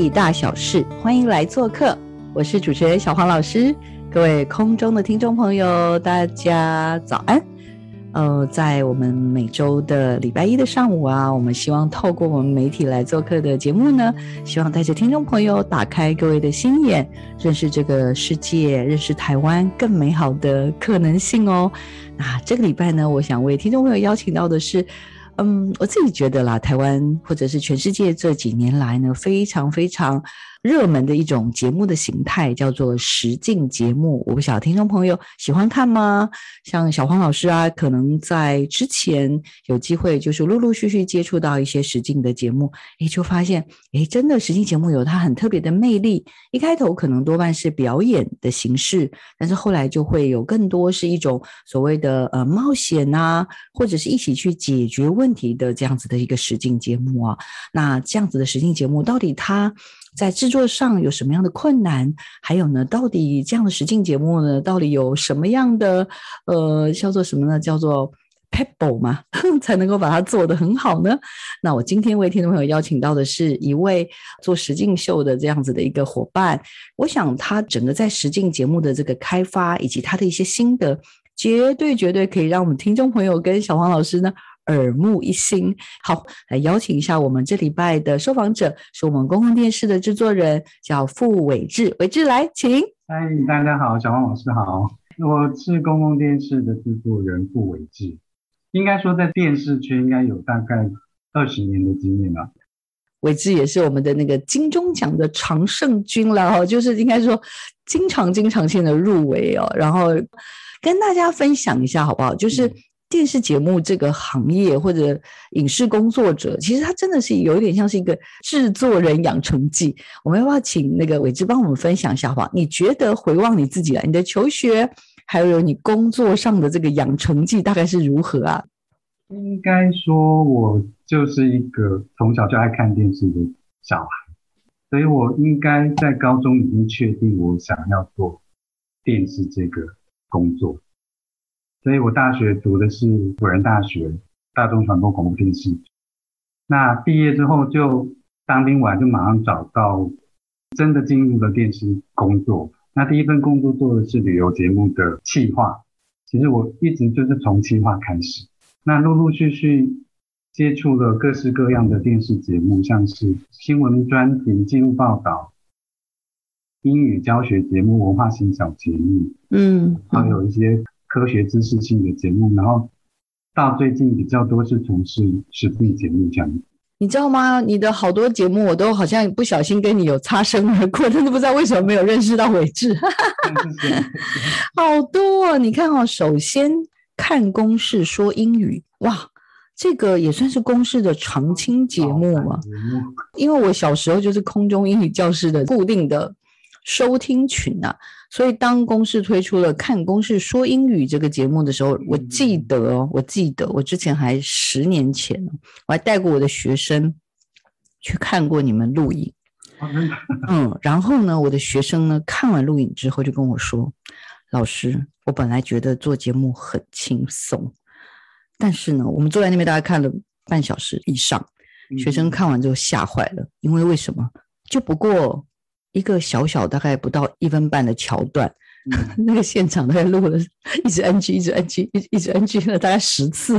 体大小事，欢迎来做客。我是主持人小黄老师，各位空中的听众朋友，大家早安。呃，在我们每周的礼拜一的上午啊，我们希望透过我们媒体来做客的节目呢，希望带着听众朋友打开各位的心眼，认识这个世界，认识台湾更美好的可能性哦。那这个礼拜呢，我想为听众朋友邀请到的是。嗯，我自己觉得啦，台湾或者是全世界这几年来呢，非常非常。热门的一种节目的形态叫做实境节目，我不晓得听众朋友喜欢看吗？像小黄老师啊，可能在之前有机会就是陆陆续续接触到一些实境的节目，诶，就发现诶，真的实境节目有它很特别的魅力。一开头可能多半是表演的形式，但是后来就会有更多是一种所谓的呃冒险啊，或者是一起去解决问题的这样子的一个实境节目啊。那这样子的实境节目到底它？在制作上有什么样的困难？还有呢，到底这样的实境节目呢，到底有什么样的呃，叫做什么呢？叫做 pebble 吗？才能够把它做得很好呢？那我今天为听众朋友邀请到的是一位做实境秀的这样子的一个伙伴。我想他整个在实境节目的这个开发以及他的一些心得，绝对绝对可以让我们听众朋友跟小黄老师呢。耳目一新，好，来邀请一下我们这礼拜的受访者，是我们公共电视的制作人，叫傅伟志，伟志来，请。嗨，大家好，小王老师好，我是公共电视的制作人傅伟志，应该说在电视圈应该有大概二十年的经验了。伟志也是我们的那个金钟奖的常胜军了哈，就是应该说经常经常性的入围哦，然后跟大家分享一下好不好？就是。电视节目这个行业或者影视工作者，其实他真的是有一点像是一个制作人养成记。我们要不要请那个伟志帮我们分享一下好不好？你觉得回望你自己啊，你的求学，还有你工作上的这个养成记，大概是如何啊？应该说，我就是一个从小就爱看电视的小孩，所以我应该在高中已经确定我想要做电视这个工作。所以我大学读的是辅仁大学大众传播广播电视。那毕业之后就当兵完就马上找到真的进入了电视工作。那第一份工作做的是旅游节目的企划。其实我一直就是从企划开始。那陆陆续续接触了各式各样的电视节目，像是新闻专题、记录报道、英语教学节目、文化型小节目，嗯，还有一些。科学知识性的节目，然后到最近比较多是从事实境节目这样。你知道吗？你的好多节目我都好像不小心跟你有擦身而过，但是不知道为什么没有认识到伟志。好多，哦你看哦，首先看公式说英语，哇，这个也算是公式的常青节目嘛。因为我小时候就是空中英语教室的固定的收听群呐。所以，当公式推出了《看公式说英语》这个节目的时候，我记得哦，我记得我之前还十年前我还带过我的学生去看过你们录影。嗯，然后呢，我的学生呢看完录影之后就跟我说：“老师，我本来觉得做节目很轻松，但是呢，我们坐在那边大概看了半小时以上，学生看完之后吓坏了，因为为什么？就不过。”一个小小大概不到一分半的桥段，那个现场大概录了一直 NG，一直 NG，一一直 NG 了大概十次，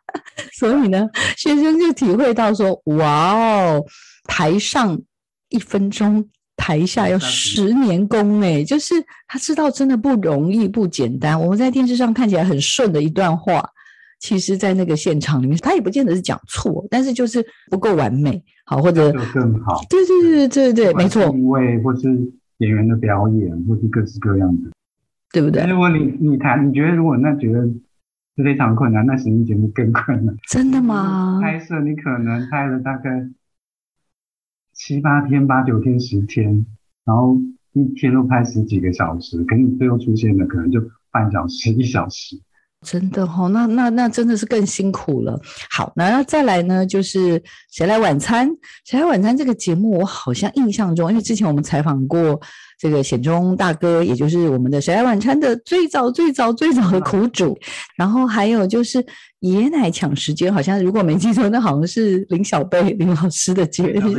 所以呢，学生就体会到说：哇哦，台上一分钟，台下要十年功哎，就是他知道真的不容易，不简单。我们在电视上看起来很顺的一段话。其实，在那个现场里面，他也不见得是讲错，但是就是不够完美，好或者更好。对对对对对对，没错。因为或是演员的表演，或是各式各样的对不对？如果你你谈，你觉得如果那觉得是非常困难，那实境节目更困难。真的吗？拍摄你可能拍了大概七八天、八九天、十天，然后一天都拍十几个小时，可你最后出现的可能就半小时、一小时。真的哦，那那那真的是更辛苦了。好，那再来呢，就是谁来晚餐？谁来晚餐这个节目，我好像印象中，因为之前我们采访过这个显忠大哥，也就是我们的谁来晚餐的最早最早最早的苦主。然后还有就是爷奶抢时间，好像如果没记错，那好像是林小贝林老师的节目。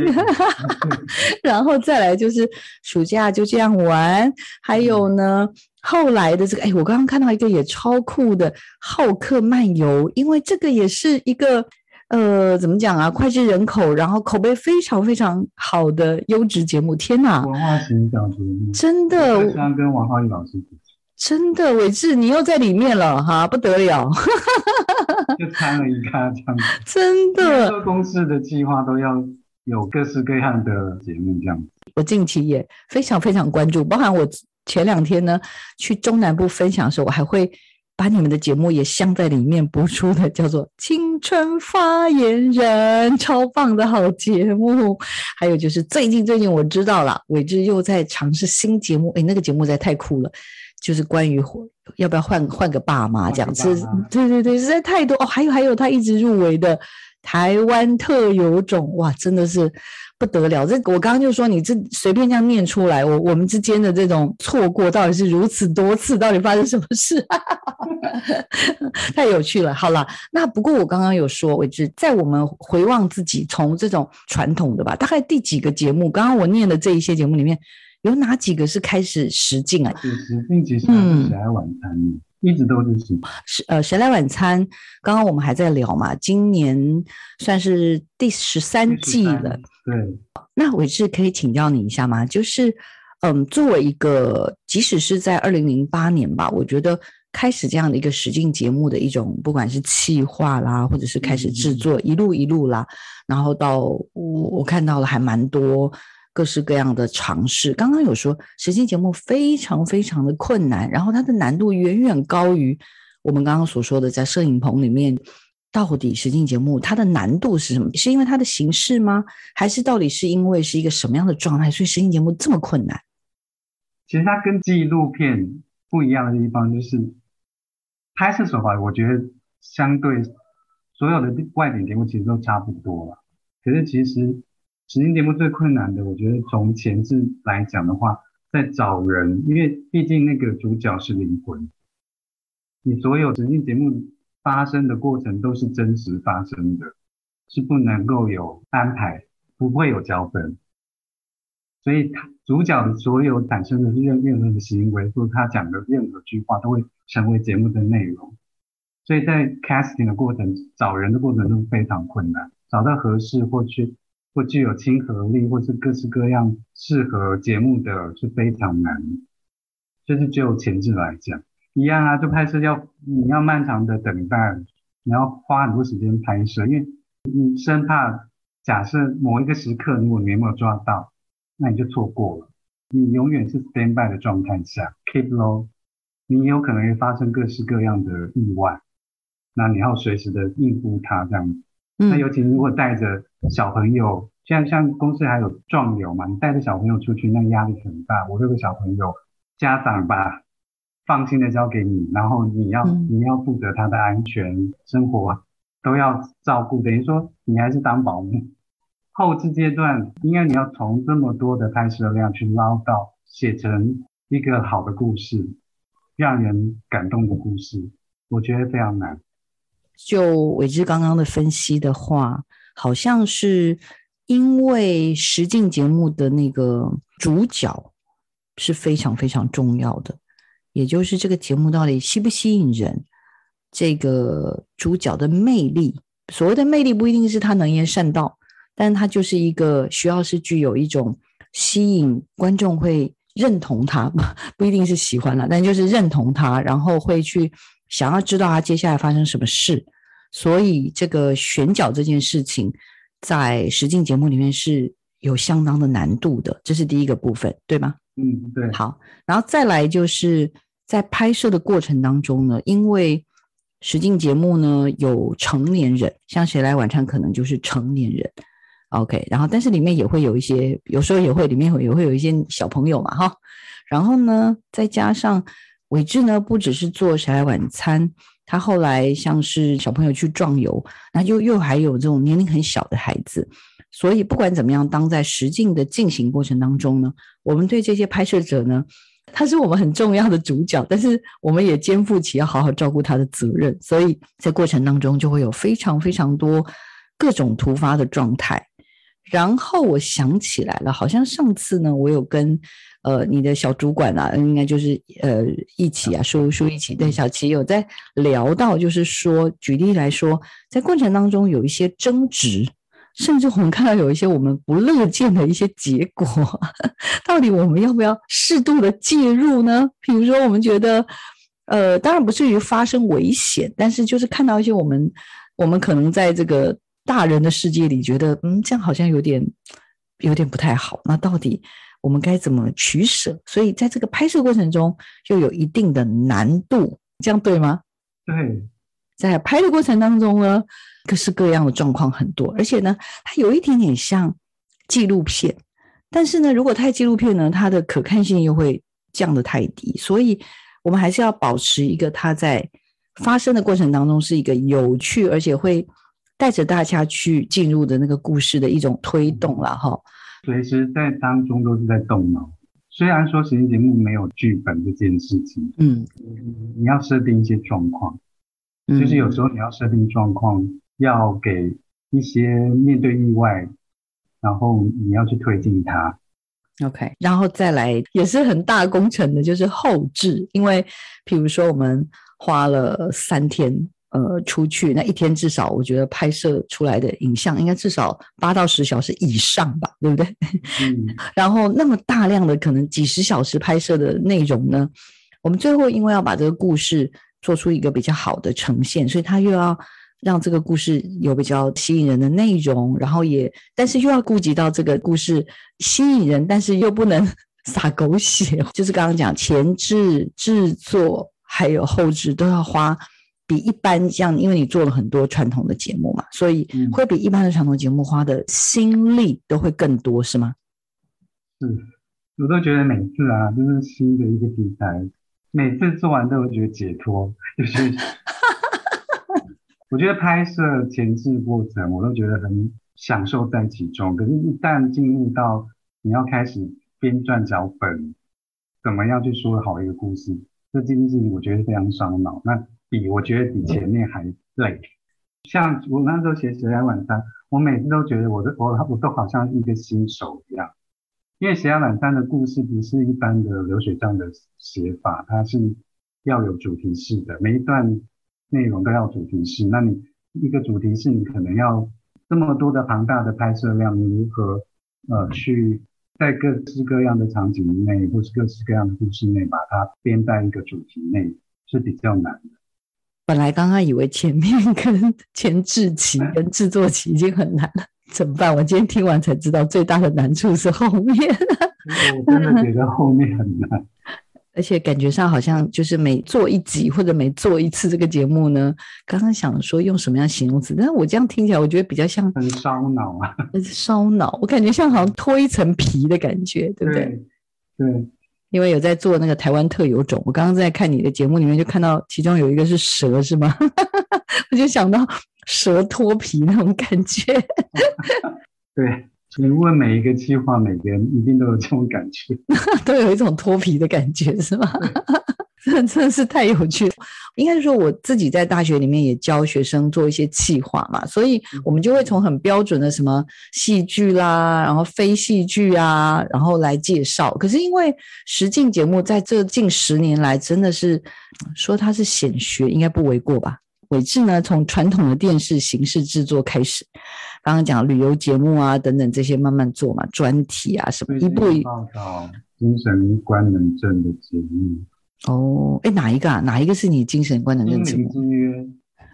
然后再来就是暑假就这样玩，还有呢。后来的这个，哎，我刚刚看到一个也超酷的《好客漫游》，因为这个也是一个，呃，怎么讲啊？脍炙人口，然后口碑非常非常好的优质节目。天哪！文化形象节目，真的。刚跟王浩宇老师真的，伟志，你又在里面了哈，不得了。就参了一咖这样子。真的。做公司的计划都要有各式各样的节目这样子。我近期也非常非常关注，包含我。前两天呢，去中南部分享的时候，我还会把你们的节目也镶在里面播出的，叫做《青春发言人》，超棒的好节目。还有就是最近最近我知道了，伟志又在尝试新节目，哎，那个节目实在太酷了，就是关于要不要换换个爸妈这样子，对对对，实在太多哦。还有还有，他一直入围的台湾特有种，哇，真的是。不得了，这我刚刚就说你这随便这样念出来，我我们之间的这种错过到底是如此多次，到底发生什么事？太有趣了。好了，那不过我刚刚有说，伟志在我们回望自己从这种传统的吧，大概第几个节目？刚刚我念的这一些节目里面有哪几个是开始实境啊？实境其实是谁来晚餐？一直都是是呃，谁来晚餐？刚刚我们还在聊嘛，今年算是第十三季了。对，那伟志可以请教你一下吗？就是，嗯，作为一个，即使是在二零零八年吧，我觉得开始这样的一个实境节目的一种，不管是企划啦，或者是开始制作，一路一路啦，然后到我我看到了还蛮多各式各样的尝试。刚刚有说实境节目非常非常的困难，然后它的难度远远高于我们刚刚所说的在摄影棚里面。到底实境节目它的难度是什么？是因为它的形式吗？还是到底是因为是一个什么样的状态，所以实境节目这么困难？其实它跟纪录片不一样的地方就是拍摄手法，我觉得相对所有的外景节目其实都差不多了。可是其实实境节目最困难的，我觉得从前置来讲的话，在找人，因为毕竟那个主角是灵魂，你所有实境节目。发生的过程都是真实发生的，是不能够有安排，不会有脚本，所以他主角所有产生的任任何的行为，或者他讲的任何句话，都会成为节目的内容。所以在 casting 的过程，找人的过程中非常困难，找到合适或去或具有亲和力，或是各式各样适合节目的是非常难，就是就前置来讲。一样啊，就拍摄要你要漫长的等待，你要花很多时间拍摄，因为你生怕假设某一个时刻如果你没有抓到，那你就错过了。你永远是 stand by 的状态下，keep low，你有可能会发生各式各样的意外，那你要随时的应付它这样。那尤其如果带着小朋友，像像公司还有壮游嘛，你带着小朋友出去，那压力很大。我这个小朋友家长把。放心的交给你，然后你要你要负责他的安全生活都要照顾，等于说你还是当保姆。后置阶段，应该你要从这么多的拍摄量去捞到写成一个好的故事，让人感动的故事，我觉得非常难。就伟志刚刚的分析的话，好像是因为实境节目的那个主角是非常非常重要的。也就是这个节目到底吸不吸引人？这个主角的魅力，所谓的魅力不一定是他能言善道，但他就是一个需要是具有一种吸引观众会认同他，不一定是喜欢了，但就是认同他，然后会去想要知道他接下来发生什么事。所以这个选角这件事情，在实境节目里面是有相当的难度的，这是第一个部分，对吗？嗯，对。好，然后再来就是。在拍摄的过程当中呢，因为实境节目呢有成年人，像谁来晚餐可能就是成年人，OK，然后但是里面也会有一些，有时候也会里面会也会有一些小朋友嘛，哈，然后呢再加上伟志呢不只是做谁来晚餐，他后来像是小朋友去壮游，那又又还有这种年龄很小的孩子。所以不管怎么样，当在实境的进行过程当中呢，我们对这些拍摄者呢，他是我们很重要的主角，但是我们也肩负起要好好照顾他的责任。所以在过程当中就会有非常非常多各种突发的状态。然后我想起来了，好像上次呢，我有跟呃你的小主管啊，应该就是呃一起啊，叔叔一起对小齐有在聊到，就是说举例来说，在过程当中有一些争执。甚至我们看到有一些我们不乐见的一些结果，到底我们要不要适度的介入呢？比如说，我们觉得，呃，当然不至于发生危险，但是就是看到一些我们，我们可能在这个大人的世界里觉得，嗯，这样好像有点有点不太好。那到底我们该怎么取舍？所以在这个拍摄过程中，就有一定的难度，这样对吗？对，在拍的过程当中呢？各式各样的状况很多，而且呢，它有一点点像纪录片，但是呢，如果太纪录片呢，它的可看性又会降得太低，所以我们还是要保持一个它在发生的过程当中是一个有趣，而且会带着大家去进入的那个故事的一种推动了哈。随时在当中都是在动脑，虽然说实验节目没有剧本这件事情，嗯，你要设定一些状况，就是有时候你要设定状况。要给一些面对意外，然后你要去推进它，OK，然后再来也是很大工程的，就是后置。因为比如说我们花了三天，呃，出去那一天至少我觉得拍摄出来的影像应该至少八到十小时以上吧，对不对？嗯。然后那么大量的可能几十小时拍摄的内容呢，我们最后因为要把这个故事做出一个比较好的呈现，所以他又要。让这个故事有比较吸引人的内容，然后也，但是又要顾及到这个故事吸引人，但是又不能 撒狗血，就是刚刚讲前置制作还有后置都要花比一般这样，因为你做了很多传统的节目嘛，所以会比一般的传统节目花的心力都会更多，是吗？是，我都觉得每次啊，就是新的一个题材，每次做完都会觉得解脱，就是。我觉得拍摄前置过程，我都觉得很享受在其中。可是，一旦进入到你要开始编撰脚本，怎么样去说好一个故事，这件事情我觉得非常伤脑。那比我觉得比前面还累。像我那时候写《斜阳晚餐》，我每次都觉得我的我我都好像一个新手一样，因为《斜阳晚餐》的故事不是一般的流水账的写法，它是要有主题式的，每一段。内容都要主题式，那你一个主题式，你可能要这么多的庞大的拍摄量，你如何呃去在各式各样的场景内，或是各式各样的故事内，把它编在一个主题内是比较难的。本来刚刚以为前面跟前置期跟制作期已经很难了，怎么办？我今天听完才知道，最大的难处是后面。我真的觉得后面很难。而且感觉上好像就是每做一集或者每做一次这个节目呢，刚刚想说用什么样形容词，但是我这样听起来，我觉得比较像很烧脑啊，烧脑。我感觉像好像脱一层皮的感觉，对不对？对，因为有在做那个台湾特有种，我刚刚在看你的节目里面就看到其中有一个是蛇，是吗？我就想到蛇脱皮那种感觉。对。你问每一个计划，每个人一定都有这种感觉，都有一种脱皮的感觉，是吗？真真的是太有趣了。应该是说，我自己在大学里面也教学生做一些企划嘛，所以我们就会从很标准的什么戏剧啦，然后非戏剧啊，然后来介绍。可是因为实境节目在这近十年来，真的是说它是显学，应该不为过吧？伟志呢，从传统的电视形式制作开始，刚刚讲旅游节目啊等等这些慢慢做嘛，专题啊什么，一步一报道精神官能症的节目。哦，哎，哪一个啊？哪一个是你精神观能认知？心灵之约。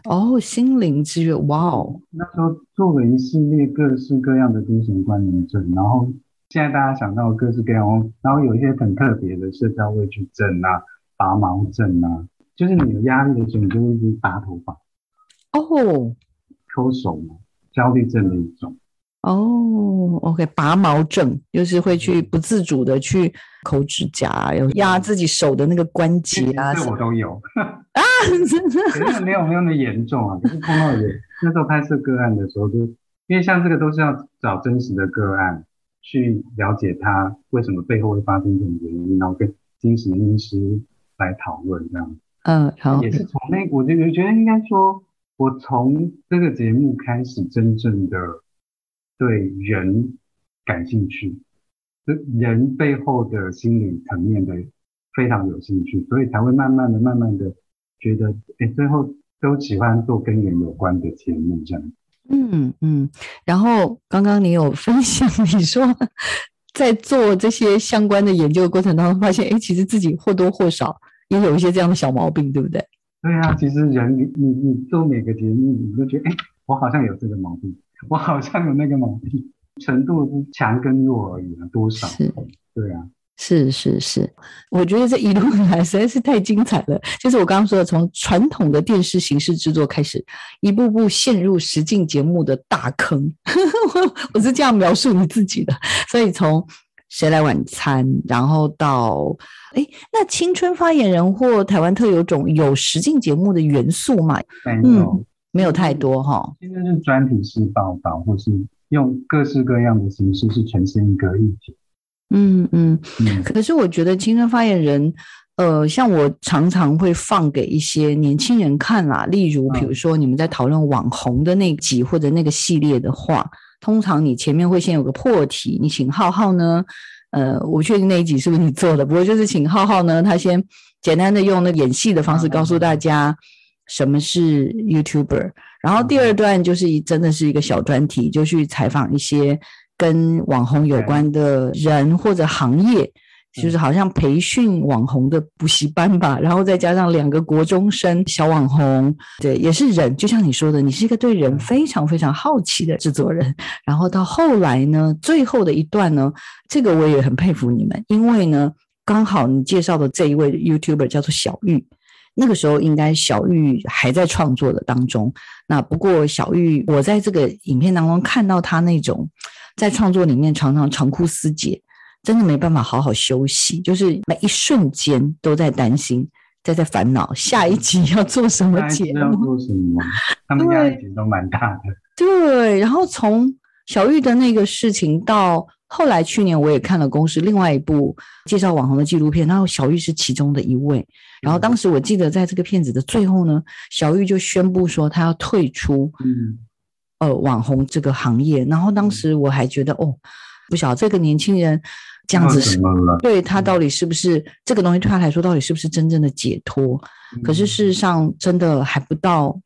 哦，心灵之约，哇哦！那时候做了一系列各式各样的精神观能症，然后现在大家想到各式各样，然后有一些很特别的社交畏惧症啊，拔毛症啊，就是你有压力的时候，你就会一直拔头发、哦抠手嘛，焦虑症的一种。哦，OK，拔毛症就是会去不自主的去抠指甲啊，有压自己手的那个关节啊这我都有，啊，可是没有没有那么严重啊。可是碰到有那时候拍摄个案的时候，就因为像这个都是要找真实的个案去了解他为什么背后会发生这种原因，然后跟精神医师来讨论这样。嗯，好，也是从那，我就觉得应该说，我从这个节目开始真正的对人感兴趣，就人背后的心理层面的非常有兴趣，所以才会慢慢的、慢慢的觉得，哎，最后都喜欢做跟人有关的节目这样。嗯嗯，然后刚刚你有分享，你说在做这些相关的研究的过程当中，发现哎，其实自己或多或少也有一些这样的小毛病，对不对？对啊，其实人你你你做每个节目，你都觉得，哎，我好像有这个毛病，我好像有那个毛病，程度是强跟弱而已啊，多少？是对啊，是是是，我觉得这一路以来实在是太精彩了。就是我刚刚说的，从传统的电视形式制作开始，一步步陷入实境节目的大坑。我 我是这样描述你自己的。所以从谁来晚餐，然后到哎，那青春发言人或台湾特有种有实境节目的元素嘛？没有。嗯，没有太多哈。现在是专题式报道，或是用各式各样的形式去呈现一个议题。嗯嗯，嗯，可是我觉得青春发言人，呃，像我常常会放给一些年轻人看啦，例如比如说你们在讨论网红的那集或者那个系列的话，通常你前面会先有个破题，你请浩浩呢，呃，我不确定那一集是不是你做的，不过就是请浩浩呢，他先简单的用那个演戏的方式告诉大家什么是 YouTuber，然后第二段就是一真的是一个小专题，就去采访一些跟网红有关的人或者行业。就是好像培训网红的补习班吧，然后再加上两个国中生小网红，对，也是人，就像你说的，你是一个对人非常非常好奇的制作人。然后到后来呢，最后的一段呢，这个我也很佩服你们，因为呢，刚好你介绍的这一位 YouTuber 叫做小玉，那个时候应该小玉还在创作的当中。那不过小玉，我在这个影片当中看到她那种在创作里面常常长哭思竭。真的没办法好好休息，就是每一瞬间都在担心，在在烦恼下一集要做什么节要目。做什么？他们压力都蛮大的。对，然后从小玉的那个事情到后来，去年我也看了公司另外一部介绍网红的纪录片，然后小玉是其中的一位。然后当时我记得在这个片子的最后呢，小玉就宣布说她要退出嗯，呃网红这个行业。然后当时我还觉得哦，不晓得这个年轻人这样子是？对他到底是不是这个东西对他来说到底是不是真正的解脱？可是事实上真的还不到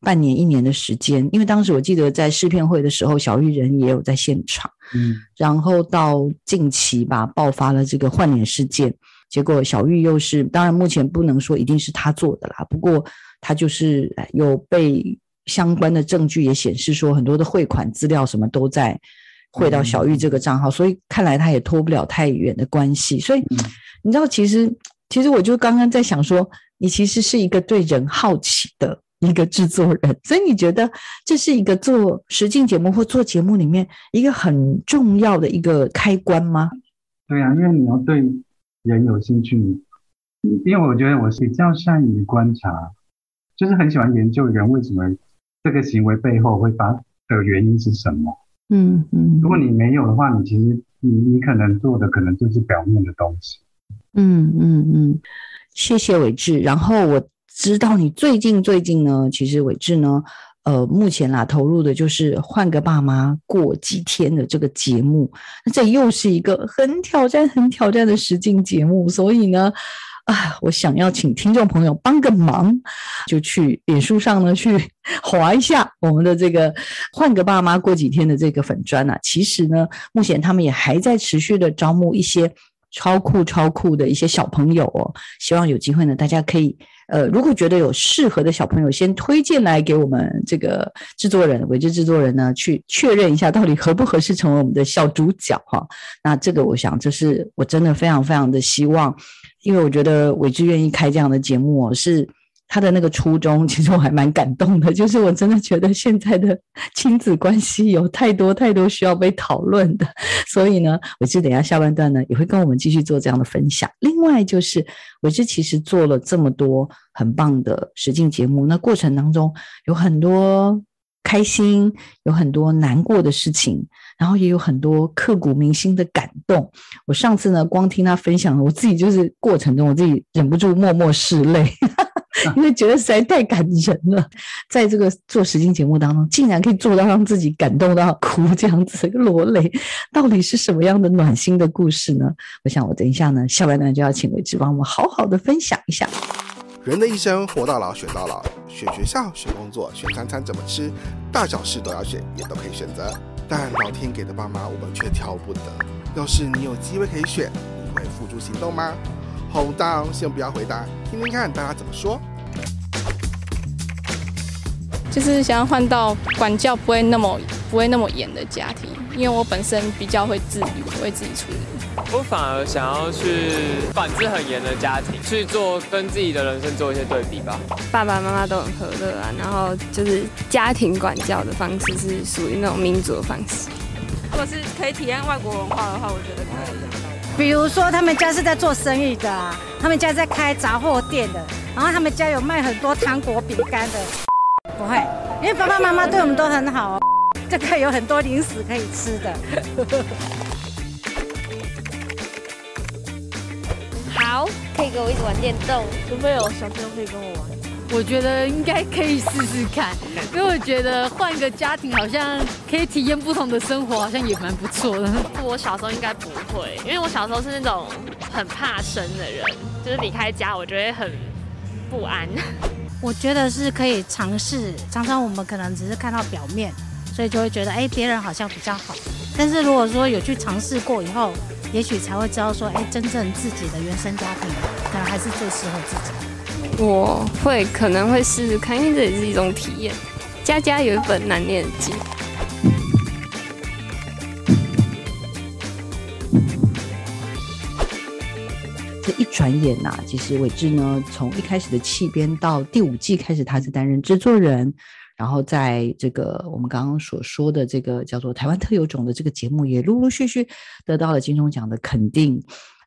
半年一年的时间，因为当时我记得在试片会的时候，小玉人也有在现场，嗯，然后到近期吧爆发了这个换脸事件，结果小玉又是当然目前不能说一定是他做的啦，不过他就是呃有被相关的证据也显示说很多的汇款资料什么都在。汇到小玉这个账号，所以看来他也脱不了太远的关系。所以嗯你知道，其实其实我就刚刚在想说，你其实是一个对人好奇的一个制作人，所以你觉得这是一个做实境节目或做节目里面一个很重要的一个开关吗？对啊，因为你要对人有兴趣，因为我觉得我是比较善于观察，就是很喜欢研究人为什么这个行为背后会发的原因是什么。嗯嗯如果你没有的话，你其实你你可能做的可能就是表面的东西。嗯嗯嗯，谢谢伟志。然后我知道你最近最近呢，其实伟志呢，呃，目前啦投入的就是换个爸妈过几天的这个节目，那这又是一个很挑战、很挑战的实境节目，所以呢。啊，我想要请听众朋友帮个忙，就去脸书上呢去 划一下我们的这个换个爸妈过几天的这个粉砖啊。其实呢，目前他们也还在持续的招募一些超酷超酷的一些小朋友哦。希望有机会呢，大家可以呃，如果觉得有适合的小朋友，先推荐来给我们这个制作人、伟志制作人呢，去确认一下到底合不合适成为我们的小主角哈。那这个我想，这是我真的非常非常的希望，因为我觉得伟志愿意开这样的节目哦，是。他的那个初衷，其实我还蛮感动的。就是我真的觉得现在的亲子关系有太多太多需要被讨论的，所以呢，伟志等下下半段呢也会跟我们继续做这样的分享。另外就是伟志其实做了这么多很棒的实境节目，那过程当中有很多开心，有很多难过的事情，然后也有很多刻骨铭心的感动。我上次呢光听他分享，我自己就是过程中我自己忍不住默默拭泪。因为觉得实在太感人了，在这个做实境节目当中，竟然可以做到让自己感动到哭这样子落泪，到底是什么样的暖心的故事呢？我想我等一下呢，下半段就要请伟志帮我们好好的分享一下。人的一生，活到老学到老，选学校、选工作、选餐餐怎么吃，大小事都要选，也都可以选择。但老天给的爸妈，我们却挑不得。要是你有机会可以选，你会付诸行动吗？？Hold on，，先不要回答，听听看大家怎么说。就是想要换到管教不会那么不会那么严的家庭，因为我本身比较会自律，会自己处理。我反而想要去管制很严的家庭，去做跟自己的人生做一些对比吧。爸爸妈妈都很和乐啊，然后就是家庭管教的方式是属于那种民主的方式。如果是可以体验外国文化的话，我觉得可以。比如说，他们家是在做生意的，啊他们家在开杂货店的，然后他们家有卖很多糖果、饼干的。因为爸爸妈妈对我们都很好，这个有很多零食可以吃的。好，可以跟我一起玩电动，除非有小朋友可以跟我玩。我觉得应该可以试试看，因为我觉得换个家庭好像可以体验不同的生活，好像也蛮不错的。我小时候应该不会，因为我小时候是那种很怕生的人，就是离开家我觉得很不安。我觉得是可以尝试，常常我们可能只是看到表面，所以就会觉得哎别人好像比较好。但是如果说有去尝试过以后，也许才会知道说哎真正自己的原生家庭可能还是最适合自己。我会可能会试试看，因为这也是一种体验。家家有一本难念的经。这一转眼呐，其实伟志呢，从一开始的弃编到第五季开始，他是担任制作人，然后在这个我们刚刚所说的这个叫做《台湾特有种》的这个节目，也陆陆续续得到了金钟奖的肯定。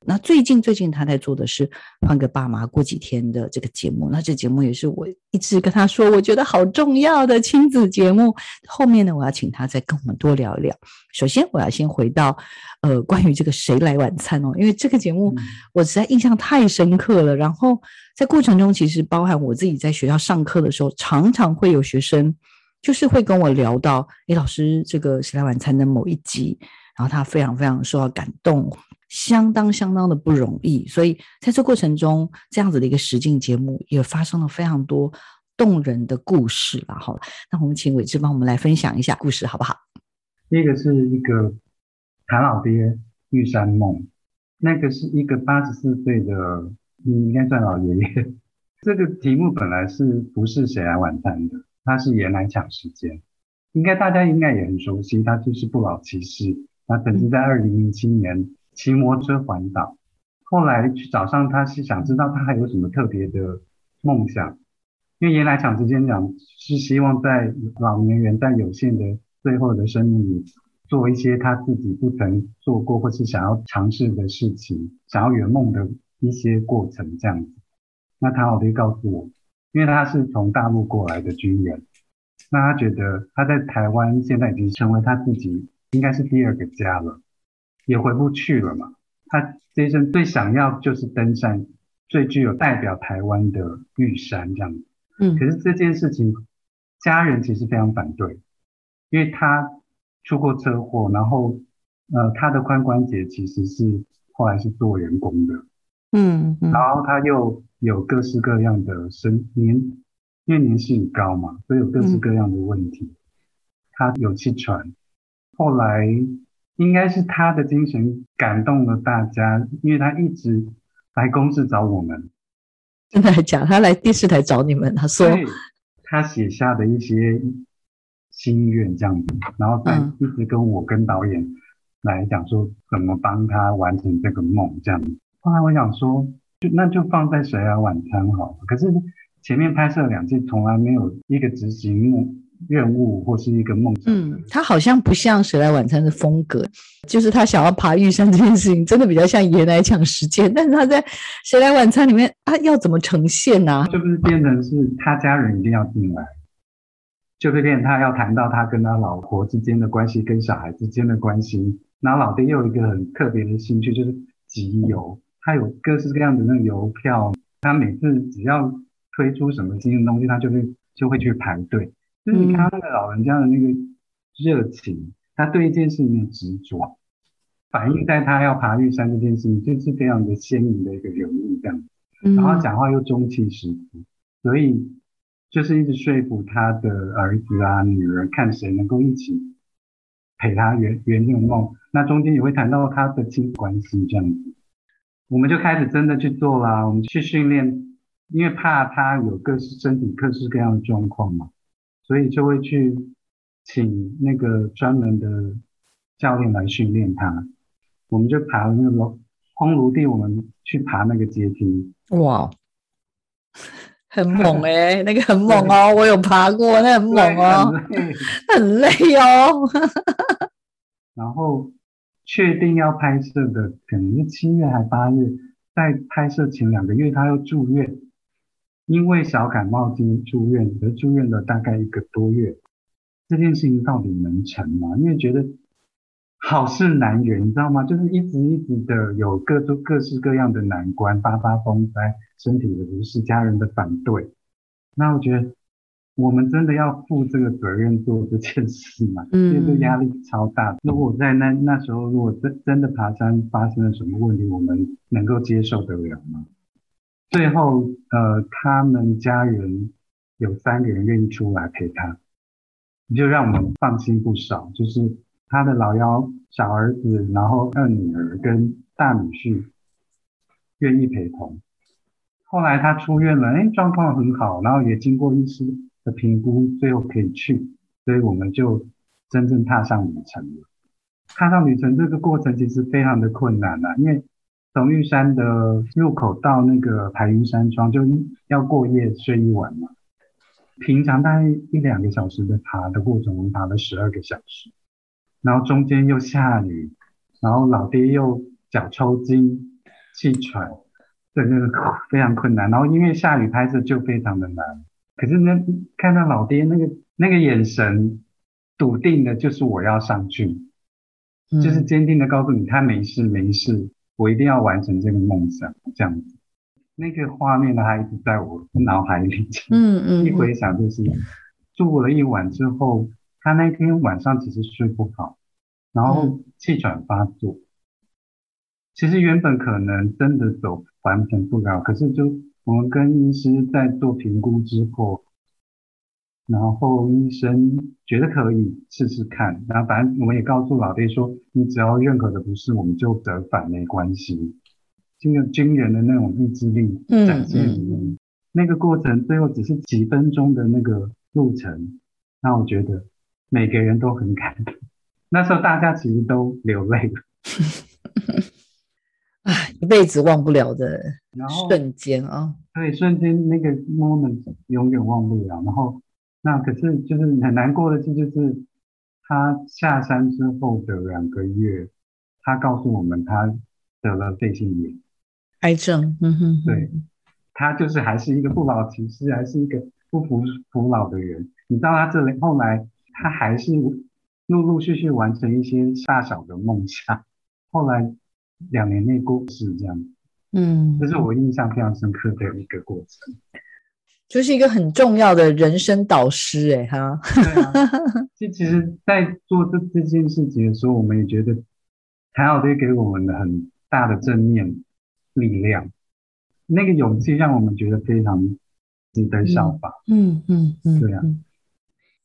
那最近最近他在做的是换个爸妈过几天的这个节目，那这节目也是我一直跟他说，我觉得好重要的亲子节目。后面呢，我要请他再跟我们多聊一聊。首先，我要先回到呃关于这个谁来晚餐哦，因为这个节目我实在印象太深刻了。然后在过程中，其实包含我自己在学校上课的时候，常常会有学生就是会跟我聊到，诶，老师这个谁来晚餐的某一集，然后他非常非常受到感动。相当相当的不容易，所以在这过程中，这样子的一个实境节目也发生了非常多动人的故事了。好，那我们请伟志帮我们来分享一下故事，好不好？第一个是一个谭老爹玉山梦，那个是一个八十四岁的，应该算老爷爷。这个题目本来是不是谁来晚餐的？他是爷来抢时间，应该大家应该也很熟悉，他就是不老骑士。他曾经在二零零七年。骑摩托车环岛，后来去找上他是想知道他还有什么特别的梦想，因为爷来抢之间讲是希望在老年人在有限的最后的生命里做一些他自己不曾做过或是想要尝试的事情，想要圆梦的一些过程这样子。那唐老爹告诉我，因为他是从大陆过来的军人，那他觉得他在台湾现在已经成为他自己应该是第二个家了。也回不去了嘛。他这一生最想要就是登山，最具有代表台湾的玉山这样子。嗯，可是这件事情，家人其实非常反对，因为他出过车祸，然后呃，他的髋关节其实是后来是做人工的。嗯，然后他又有各式各样的身年，因为年事很高嘛，所以有各式各样的问题。他有气喘，后来。应该是他的精神感动了大家，因为他一直来公司找我们。真的还假？他来电视台找你们，他说他写下的一些心愿这样子，然后再一直跟我跟导演来讲说怎么帮他完成这个梦这样子。后来我想说，就那就放在《谁来晚餐》好了。可是前面拍摄两季，从来没有一个执行梦任务或是一个梦想。嗯，他好像不像《谁来晚餐》的风格，就是他想要爬玉山这件事情，真的比较像爷来抢时间。但是他在《谁来晚餐》里面，他要怎么呈现呢？就不是变成是他家人一定要进来，就会变成他要谈到他跟他老婆之间的关系，跟小孩之间的关系。然后老爹又有一个很特别的兴趣，就是集邮，他有各式各样的那个邮票，他每次只要推出什么新的东西，他就会就会去排队。就是你看那个老人家的那个热情，他对一件事情的执着，反映在他要爬玉山这件事情，就是非常的鲜明的一个人物这样。然后讲话又中气十足，所以就是一直说服他的儿子啊、女儿，看谁能够一起陪他圆圆这个梦。那中间也会谈到他的亲子关系这样子，我们就开始真的去做啦，我们去训练，因为怕他有各式身体各式各样的状况嘛。所以就会去请那个专门的教练来训练他。我们就爬那个楼烘炉地，我们去爬那个阶梯。哇，很猛 哎，那个很猛哦，我有爬过，那很猛哦，很累哦。然后确定要拍摄的，可能是七月还八月，在拍摄前两个月，他要住院。因为小感冒进住院，而住院了大概一个多月，这件事情到底能成吗？因为觉得好事难圆，你知道吗？就是一直一直的有各种各式各样的难关，发发风灾，身体的不适，家人的反对。那我觉得我们真的要负这个责任做这件事嘛？嗯，因为这压力超大。如果在那那时候，如果真真的爬山发生了什么问题，我们能够接受得了吗？最后，呃，他们家人有三个人愿意出来陪他，就让我们放心不少。就是他的老幺小儿子，然后二女儿跟大女婿愿意陪同。后来他出院了，哎，状况很好，然后也经过医师的评估，最后可以去，所以我们就真正踏上旅程了。踏上旅程这个过程其实非常的困难啊，因为。从玉山的入口到那个排云山庄，就要过夜睡一晚嘛。平常大概一两个小时的爬的过程，我们爬了十二个小时，然后中间又下雨，然后老爹又脚抽筋、气喘，对那个非常困难。然后因为下雨拍摄就非常的难，可是呢，看到老爹那个那个眼神，笃定的就是我要上去，就是坚定的告诉你他没事没事。我一定要完成这个梦想，这样子，那个画面呢，还一直在我脑海里。嗯嗯，一回想就是住了一晚之后，他那天晚上其实睡不好，然后气喘发作。其实原本可能真的走完成不了，可是就我们跟医师在做评估之后。然后医生觉得可以试试看，然后反正我们也告诉老爹说，你只要任何的不适，我们就折返没关系。这个军人的那种意志力展现里面，那个过程最后只是几分钟的那个路程，那我觉得每个人都很感动。那时候大家其实都流泪了，唉，一辈子忘不了的瞬间啊！对，瞬间那个 moment 永远忘不了，然后。那可是就是很难过的这，就是他下山之后的两个月，他告诉我们他得了肺腺炎，癌症。嗯哼，对，他就是还是一个不老骑士，还是一个不服服老的人。你知道他这里后来他还是陆陆续续完成一些大小的梦想，后来两年内过世这样。嗯，这是我印象非常深刻的一个过程。就是一个很重要的人生导师，哎哈。就其实，在做这这件事情的时候，我们也觉得谭老爹给我们的很大的正面力量，那个勇气让我们觉得非常值得效仿。嗯嗯嗯，对啊，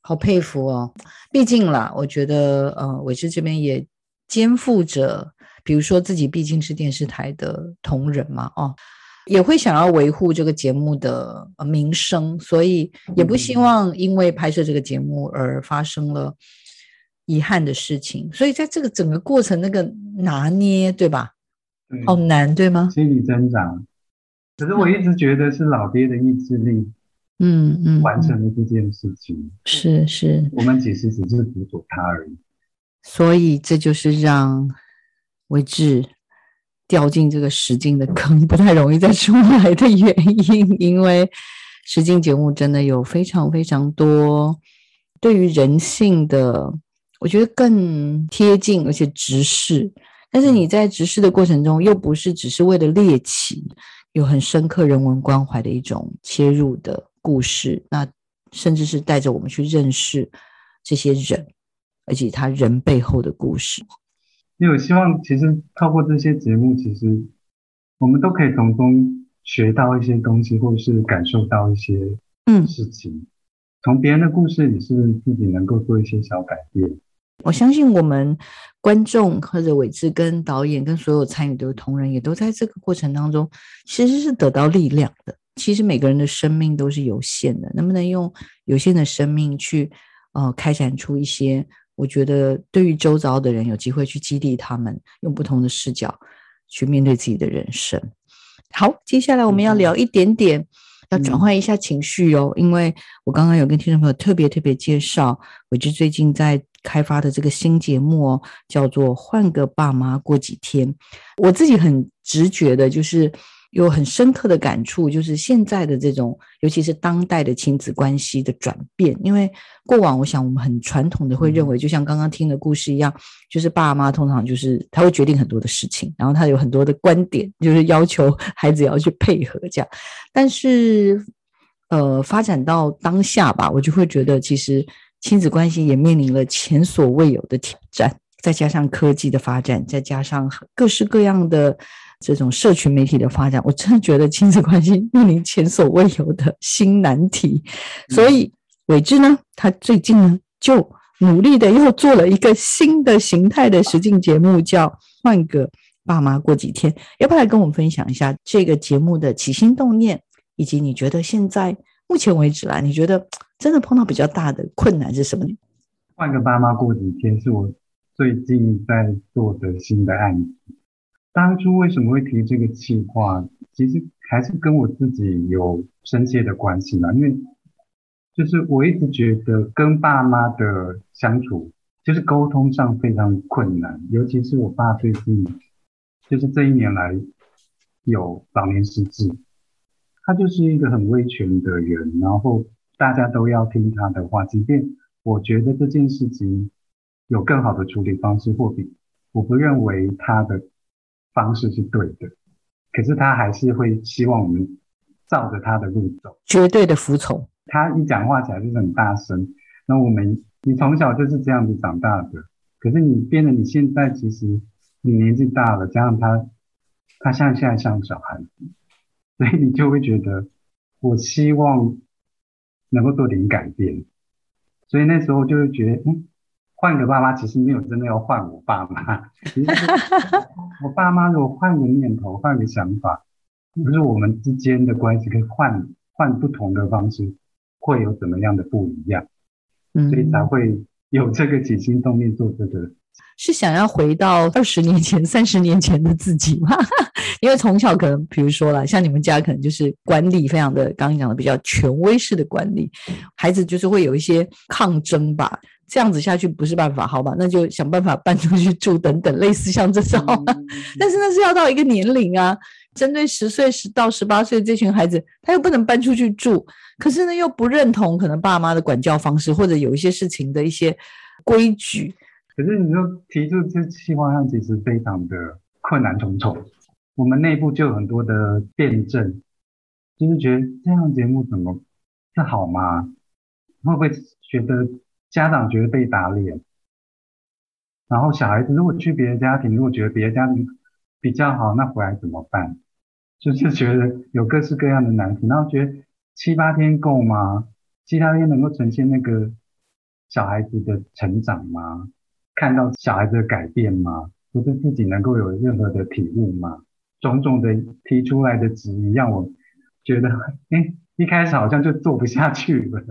好佩服哦。毕竟啦，我觉得呃，伟志这边也肩负着，比如说自己毕竟是电视台的同仁嘛，哦，也会想要维护这个节目的名声，所以也不希望因为拍摄这个节目而发生了遗憾的事情。所以在这个整个过程，那个拿捏，对吧？好难，对吗？心理挣扎。可是我一直觉得是老爹的意志力，嗯嗯，完成了这件事情。是是，我们其实只是辅佐他而已。所以这就是让维志掉进这个实境的坑不太容易再出来的原因，因为实境节目真的有非常非常多对于人性的，我觉得更贴近而且直视。但是你在直视的过程中，又不是只是为了猎奇。有很深刻人文关怀的一种切入的故事，那甚至是带着我们去认识这些人，而且他人背后的故事。因为我希望，其实透过这些节目，其实我们都可以从中学到一些东西，或者是感受到一些嗯事情。从别人的故事里，是不是自己能够做一些小改变？我相信我们观众或者伟志跟导演跟所有参与的同仁，也都在这个过程当中，其实是得到力量的。其实每个人的生命都是有限的，能不能用有限的生命去呃开展出一些，我觉得对于周遭的人有机会去激励他们，用不同的视角去面对自己的人生。好，接下来我们要聊一点点。要转换一下情绪哦，因为我刚刚有跟听众朋友特别特别介绍，伟志最近在开发的这个新节目哦，叫做《换个爸妈过几天》。我自己很直觉的，就是。有很深刻的感触，就是现在的这种，尤其是当代的亲子关系的转变。因为过往，我想我们很传统的会认为，就像刚刚听的故事一样，就是爸妈通常就是他会决定很多的事情，然后他有很多的观点，就是要求 孩子要去配合这样。但是，呃，发展到当下吧，我就会觉得，其实亲子关系也面临了前所未有的挑战，再加上科技的发展，再加上各式各样的。这种社群媒体的发展，我真的觉得亲子关系面临前所未有的新难题。所以伟志呢，他最近呢就努力的又做了一个新的形态的实境节目，叫《换个爸妈过几天》。要不要来跟我们分享一下这个节目的起心动念，以及你觉得现在目前为止啦，你觉得真的碰到比较大的困难是什么？换个爸妈过几天是我最近在做的新的案子。当初为什么会提这个计划？其实还是跟我自己有深切的关系嘛。因为就是我一直觉得跟爸妈的相处，就是沟通上非常困难。尤其是我爸最近，就是这一年来有老年失智，他就是一个很威权的人，然后大家都要听他的话。即便我觉得这件事情有更好的处理方式，或比我不认为他的。方式是对的，可是他还是会希望我们照着他的路走，绝对的服从。他一讲话起来就是很大声，那我们你从小就是这样子长大的，可是你变得你现在其实你年纪大了，加上他他像现在像小孩子，所以你就会觉得我希望能够做点改变，所以那时候就会觉得嗯。换个爸妈，其实没有真的要换我爸妈。其实 我爸妈如果换个念头、换个想法，不是我们之间的关系可以换换不同的方式，会有怎么样的不一样？嗯，所以才会有这个起心动念做这个。是想要回到二十年前、三十年前的自己吗？因为从小可能，比如说了，像你们家可能就是管理非常的，刚刚讲的比较权威式的管理，孩子就是会有一些抗争吧。这样子下去不是办法，好吧？那就想办法搬出去住等等，类似像这种。但是那是要到一个年龄啊，针对十岁十到十八岁这群孩子，他又不能搬出去住，可是呢又不认同可能爸妈的管教方式，或者有一些事情的一些规矩。可是你说提出这计划上其实非常的困难重重，我们内部就有很多的辩证，就是觉得这样节目怎么是好吗？会不会觉得？家长觉得被打脸，然后小孩子如果去别的家庭，如果觉得别的家庭比较好，那回来怎么办？就是觉得有各式各样的难题，然后觉得七八天够吗？七八天能够呈现那个小孩子的成长吗？看到小孩子的改变吗？不是自己能够有任何的体悟吗？种种的提出来的质疑，让我觉得，哎，一开始好像就做不下去了。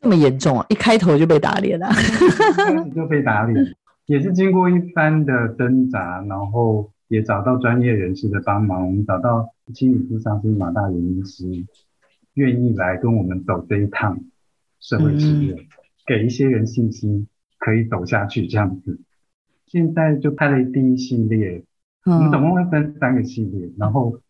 这么严重啊！一开头就被打脸了，一开始就被打脸，也是经过一番的挣扎，然后也找到专业人士的帮忙，我们找到心理咨商师马大元医师，愿意来跟我们走这一趟社会实验，给一些人信心，可以走下去这样子。现在就拍了第一系列，我们总共会分三个系列，然后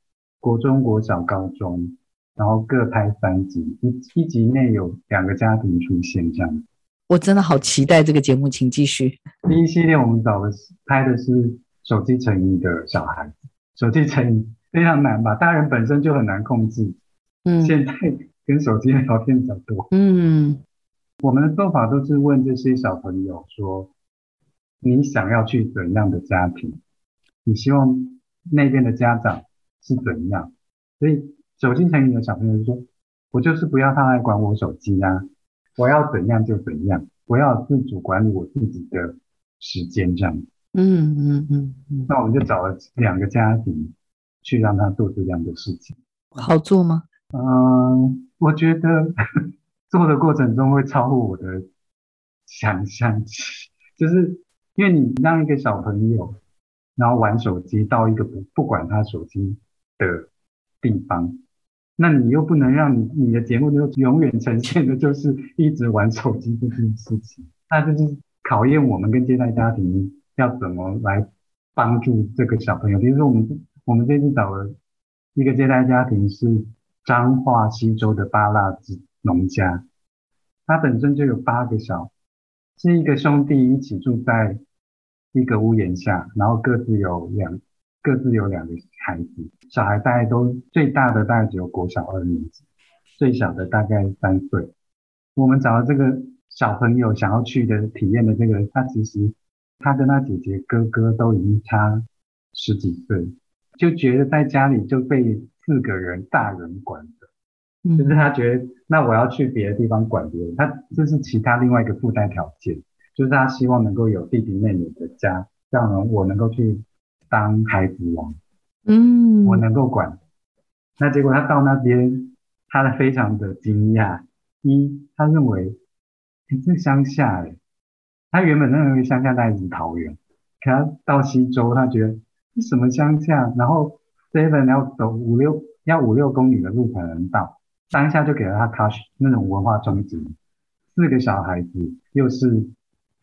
国中国小高中。然后各拍三集，一一集内有两个家庭出现，这样。我真的好期待这个节目，请继续。第一系列我们找的是拍的是手机成瘾的小孩子，手机成瘾非常难吧？大人本身就很难控制，嗯，现在跟手机聊天比较多，嗯。我们的做法都是问这些小朋友说：“你想要去怎样的家庭？你希望那边的家长是怎样？”所以。手机成瘾的小朋友就说：“我就是不要他来管我手机呀，我要怎样就怎样，我要自主管理我自己的时间这样。”嗯嗯嗯嗯。那我们就找了两个家庭去让他做这样的事情。好做吗？嗯，我觉得 做的过程中会超乎我的想象，就是因为你让一个小朋友然后玩手机到一个不不管他手机的地方。那你又不能让你你的节目就永远呈现的就是一直玩手机这件事情，那就是考验我们跟接待家庭要怎么来帮助这个小朋友。比如说我们我们这次找了一个接待家庭是彰化西州的巴拉子农家，他本身就有八个小，是一个兄弟一起住在一个屋檐下，然后各自有两。各自有两个孩子，小孩大概都最大的大概只有国小二年级，最小的大概三岁。我们找到这个小朋友想要去的体验的这个，他其实他跟他姐姐哥哥都已经差十几岁，就觉得在家里就被四个人大人管着，就是他觉得那我要去别的地方管别人，他这是其他另外一个附带条件，就是他希望能够有弟弟妹妹的家，这样我能够去。当孩子王，嗯，我能够管。那结果他到那边，他非常的惊讶。一，他认为，哎，这乡下哎，他原本认为乡下大概是桃园，可他到西周，他觉得这什么乡下？然后 seven 要走五六要五六公里的路才能到，当下就给了他 touch 那种文化冲击。四个小孩子又是。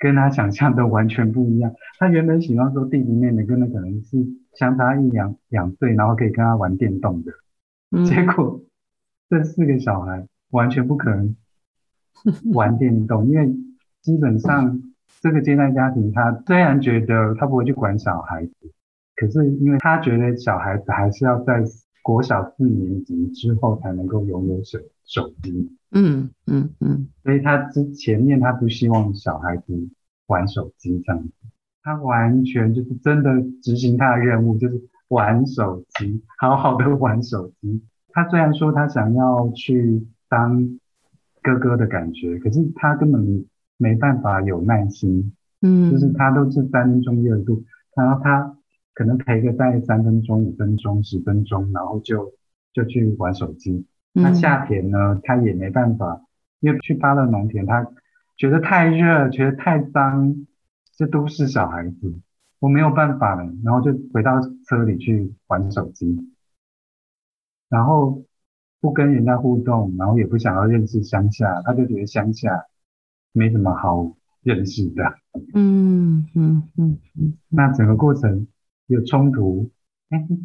跟他想象的完全不一样。他原本喜欢说弟弟妹妹跟他可能是相差一两两岁，然后可以跟他玩电动的。结果这四个小孩完全不可能玩电动，因为基本上这个接待家庭，他虽然觉得他不会去管小孩子，可是因为他觉得小孩子还是要在国小四年级之后才能够拥有手手机。嗯嗯嗯，所以他之前面他不希望小孩子玩手机这样子，他完全就是真的执行他的任务，就是玩手机，好好的玩手机。他虽然说他想要去当哥哥的感觉，可是他根本没办法有耐心，嗯，就是他都是三分钟热度，然后他可能陪个在三分钟、五分钟、十分钟，然后就就去玩手机。那夏天呢，他也没办法，因为去巴勒农田，他觉得太热，觉得太脏，这都是小孩子，我没有办法了，然后就回到车里去玩手机，然后不跟人家互动，然后也不想要认识乡下，他就觉得乡下没什么好认识的。嗯嗯嗯嗯，那整个过程有冲突。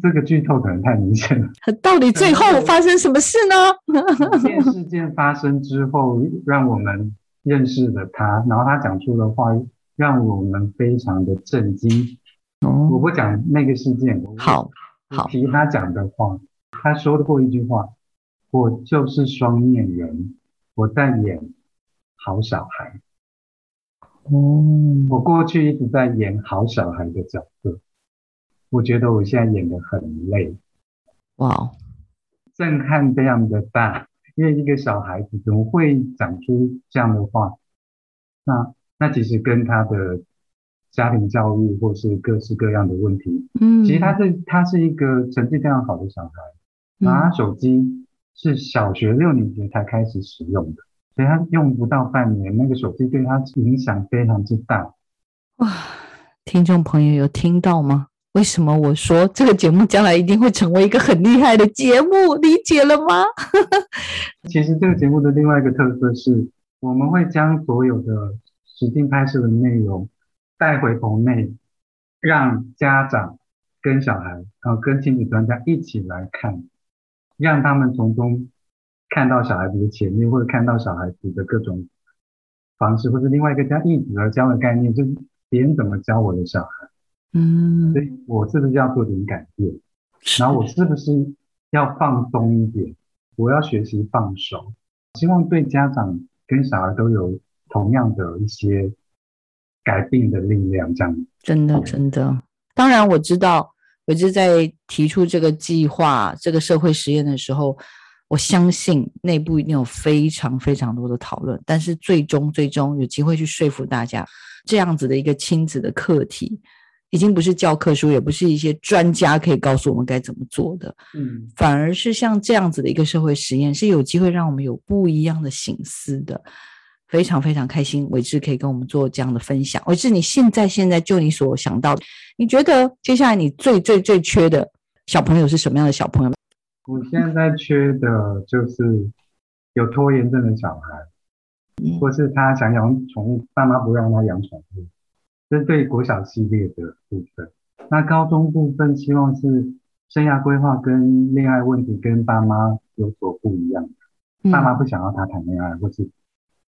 这个剧透可能太明显了。到底最后发生什么事呢？这件事件发生之后，让我们认识了他，然后他讲出的话让我们非常的震惊。哦，我不讲那个事件，好，好提他讲的话。他说过一句话：“我就是双面人，我在演好小孩。”哦，我过去一直在演好小孩的角色。我觉得我现在演的很累，哇，震撼非常的大，因为一个小孩子怎么会讲出这样的话？那那其实跟他的家庭教育或是各式各样的问题，嗯其实他是他是一个成绩非常好的小孩，拿他手机是小学六年级才开始使用的，所以他用不到半年，那个手机对他影响非常之大。哇，听众朋友有听到吗？为什么我说这个节目将来一定会成为一个很厉害的节目？理解了吗？其实这个节目的另外一个特色是，我们会将所有的实境拍摄的内容带回棚内，让家长跟小孩，然后跟亲子专家一起来看，让他们从中看到小孩子的潜力，或者看到小孩子的各种方式，或者另外一个叫一子而教的概念，就是别人怎么教我的小孩，嗯所以我是不是要做点改变？然后我是不是要放松一点？我要学习放手，希望对家长跟小孩都有同样的一些改变的力量，这样。真的真的，当然我知道，我就在提出这个计划、这个社会实验的时候，我相信内部一定有非常非常多的讨论，但是最终最终有机会去说服大家，这样子的一个亲子的课题，已经不是教科书，也不是一些专家可以告诉我们该怎么做的，嗯，反而是像这样子的一个社会实验，是有机会让我们有不一样的醒思的。非常非常开心，伟志可以跟我们做这样的分享。伟志，你现在现在就你所想到的，你觉得接下来你最最最缺的小朋友是什么样的小朋友？我现在缺的就是有拖延症的小孩，或是他想养宠物，爸妈不让他养宠物，这是对国小系列的部分。那高中部分希望是生涯规划跟恋爱问题跟爸妈有所不一样，爸妈不想要他谈恋爱，或是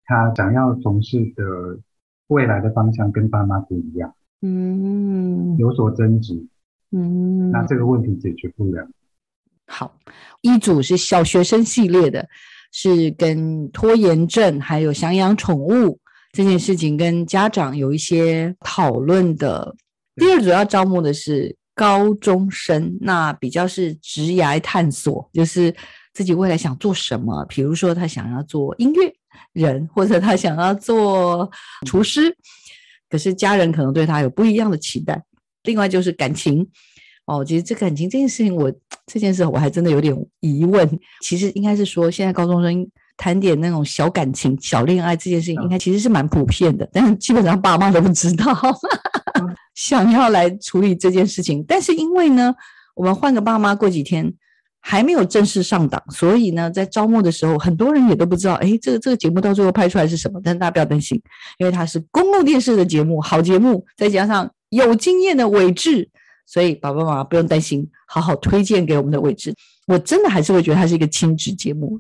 他想要从事的未来的方向跟爸妈不一样，嗯有所争执，嗯，那这个问题解决不了。好，一组是小学生系列的，是跟拖延症还有想养宠物这件事情跟家长有一些讨论的。第二组要招募的是高中生，那比较是职涯探索，就是自己未来想做什么，比如说他想要做音乐人，或者他想要做厨师，可是家人可能对他有不一样的期待。另外就是感情。哦，其实这感情这件事情，我 这件事我还真的有点疑问。其实应该是说，现在高中生谈点那种小感情、小恋爱这件事情，应该其实是蛮普遍的，但是基本上爸妈都不知道，想要来处理这件事情。但是因为呢，我们换个爸妈，过几天还没有正式上档，所以呢，在招募的时候，很多人也都不知道，哎，这个这个节目到最后拍出来是什么。但是大家不要担心，因为它是公共电视的节目，好节目，再加上有经验的伟志。所以爸爸妈妈不用担心，好好推荐给我们的位置。我真的还是会觉得它是一个亲子节目，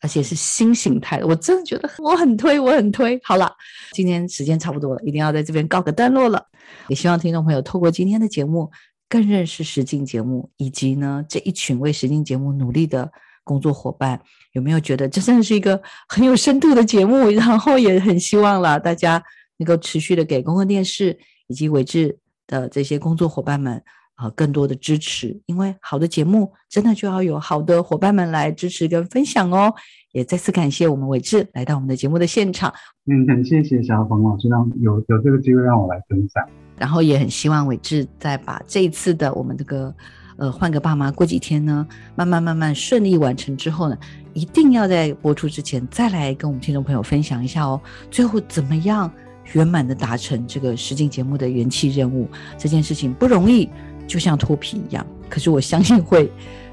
而且是新形态的。我真的觉得我很推，我很推。好了，今天时间差不多了，一定要在这边告个段落了。也希望听众朋友透过今天的节目，更认识实境节目，以及呢这一群为实境节目努力的工作伙伴。有没有觉得这真的是一个很有深度的节目？然后也很希望了大家能够持续的给公共电视以及伟志。的这些工作伙伴们啊、呃，更多的支持，因为好的节目真的就要有好的伙伴们来支持跟分享哦。也再次感谢我们伟志来到我们的节目的现场，嗯，很谢谢小冯老师让有有这个机会让我来分享，然后也很希望伟志再把这一次的我们这个呃换个爸妈过几天呢，慢慢慢慢顺利完成之后呢，一定要在播出之前再来跟我们听众朋友分享一下哦，最后怎么样？圆满的达成这个实境节目的元气任务，这件事情不容易，就像脱皮一样。可是我相信会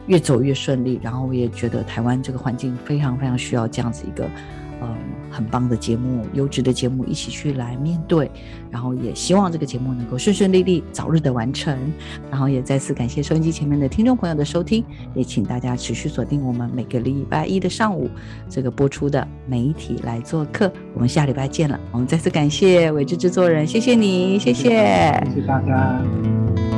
越走越顺利。然后我也觉得台湾这个环境非常非常需要这样子一个，嗯，很棒的节目、优质的节目一起去来面对。然后也希望这个节目能够顺顺利利、早日的完成。然后也再次感谢收音机前面的听众朋友的收听，也请大家持续锁定我们每个礼拜一的上午这个播出的媒体来做客。我们下礼拜见了。我们再次感谢伟志制作人，谢谢你，谢谢，谢谢大家。